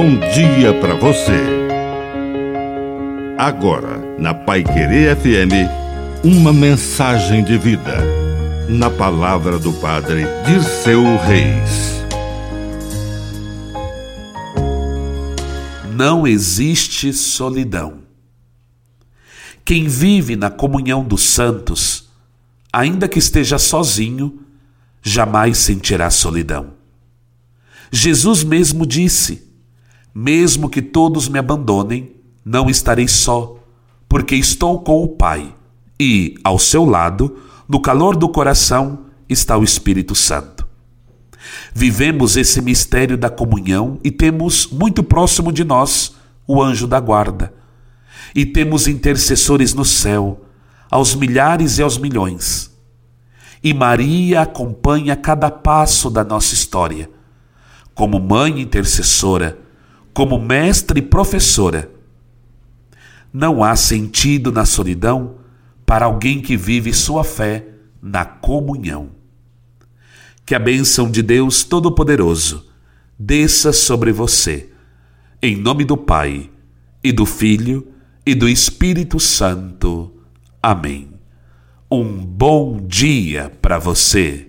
bom dia para você. Agora, na Pai Querer FM, uma mensagem de vida. Na palavra do Padre de seu Reis. Não existe solidão. Quem vive na comunhão dos santos, ainda que esteja sozinho, jamais sentirá solidão. Jesus mesmo disse: Mesmo que todos me abandonem, não estarei só, porque estou com o Pai, e, ao seu lado, no calor do coração, está o Espírito Santo. Vivemos esse mistério da comunhão e temos muito próximo de nós o anjo da guarda e temos intercessores no céu, aos milhares e aos milhões. E Maria acompanha cada passo da nossa história, como mãe intercessora, como mestre e professora. Não há sentido na solidão para alguém que vive sua fé na comunhão. Que a bênção de Deus Todo-Poderoso desça sobre você, em nome do Pai, e do Filho, e do Espírito Santo. Amém. Um bom dia para você.